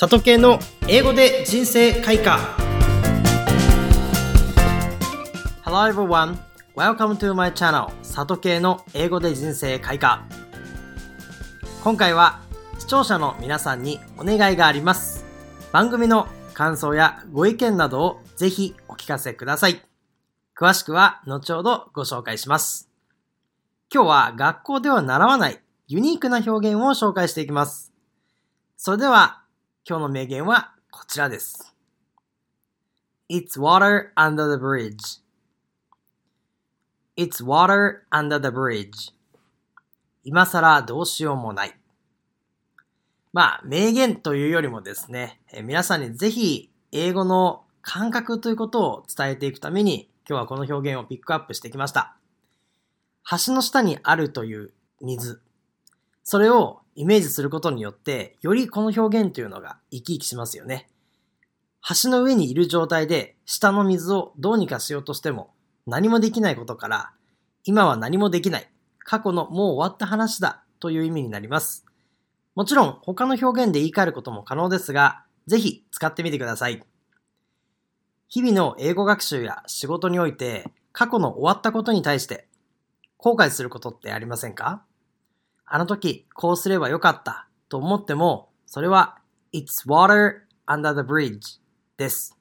里系の英語で人生開花。Hello everyone Welcome to my channel 里系の英語で人生開花。今回は視聴者の皆さんにお願いがあります。番組の感想やご意見などをぜひお聞かせください。詳しくは後ほどご紹介します。今日は学校では習わないユニークな表現を紹介していきます。それでは今日の名言はこちらです。It's water under the bridge. It's water under the bridge. 今更どうしようもない。まあ、名言というよりもですね、皆さんにぜひ英語の感覚ということを伝えていくために、今日はこの表現をピックアップしてきました。橋の下にあるという水。それをイメージすることによって、よりこの表現というのが生き生きしますよね。橋の上にいる状態で下の水をどうにかしようとしても何もできないことから、今は何もできない、過去のもう終わった話だという意味になります。もちろん他の表現で言い換えることも可能ですが、ぜひ使ってみてください。日々の英語学習や仕事において過去の終わったことに対して後悔することってありませんか？あの時こうすればよかったと思っても、それは It's water under the bridge です。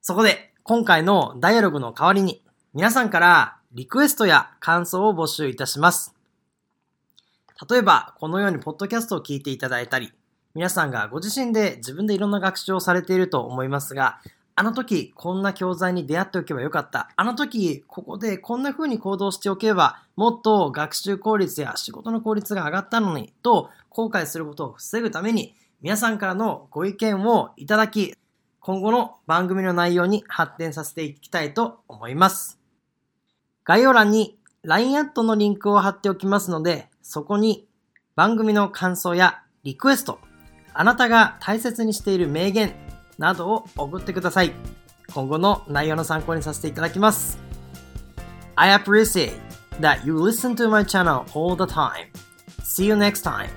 そこで今回のダイアログの代わりに皆さんからリクエストや感想を募集いたします。例えばこのようにポッドキャストを聞いていただいたり、皆さんがご自身で自分でいろんな学習をされていると思いますが、あの時こんな教材に出会っておけばよかった。あの時ここでこんな風に行動しておけばもっと学習効率や仕事の効率が上がったのにと後悔することを防ぐために皆さんからのご意見をいただき今後の番組の内容に発展させていきたいと思います。概要欄に LINE アットのリンクを貼っておきますのでそこに番組の感想やリクエストあなたが大切にしている名言などを送ってください。今後の内容の参考にさせていただきます。I appreciate that you listen to my channel all the time. See you next time.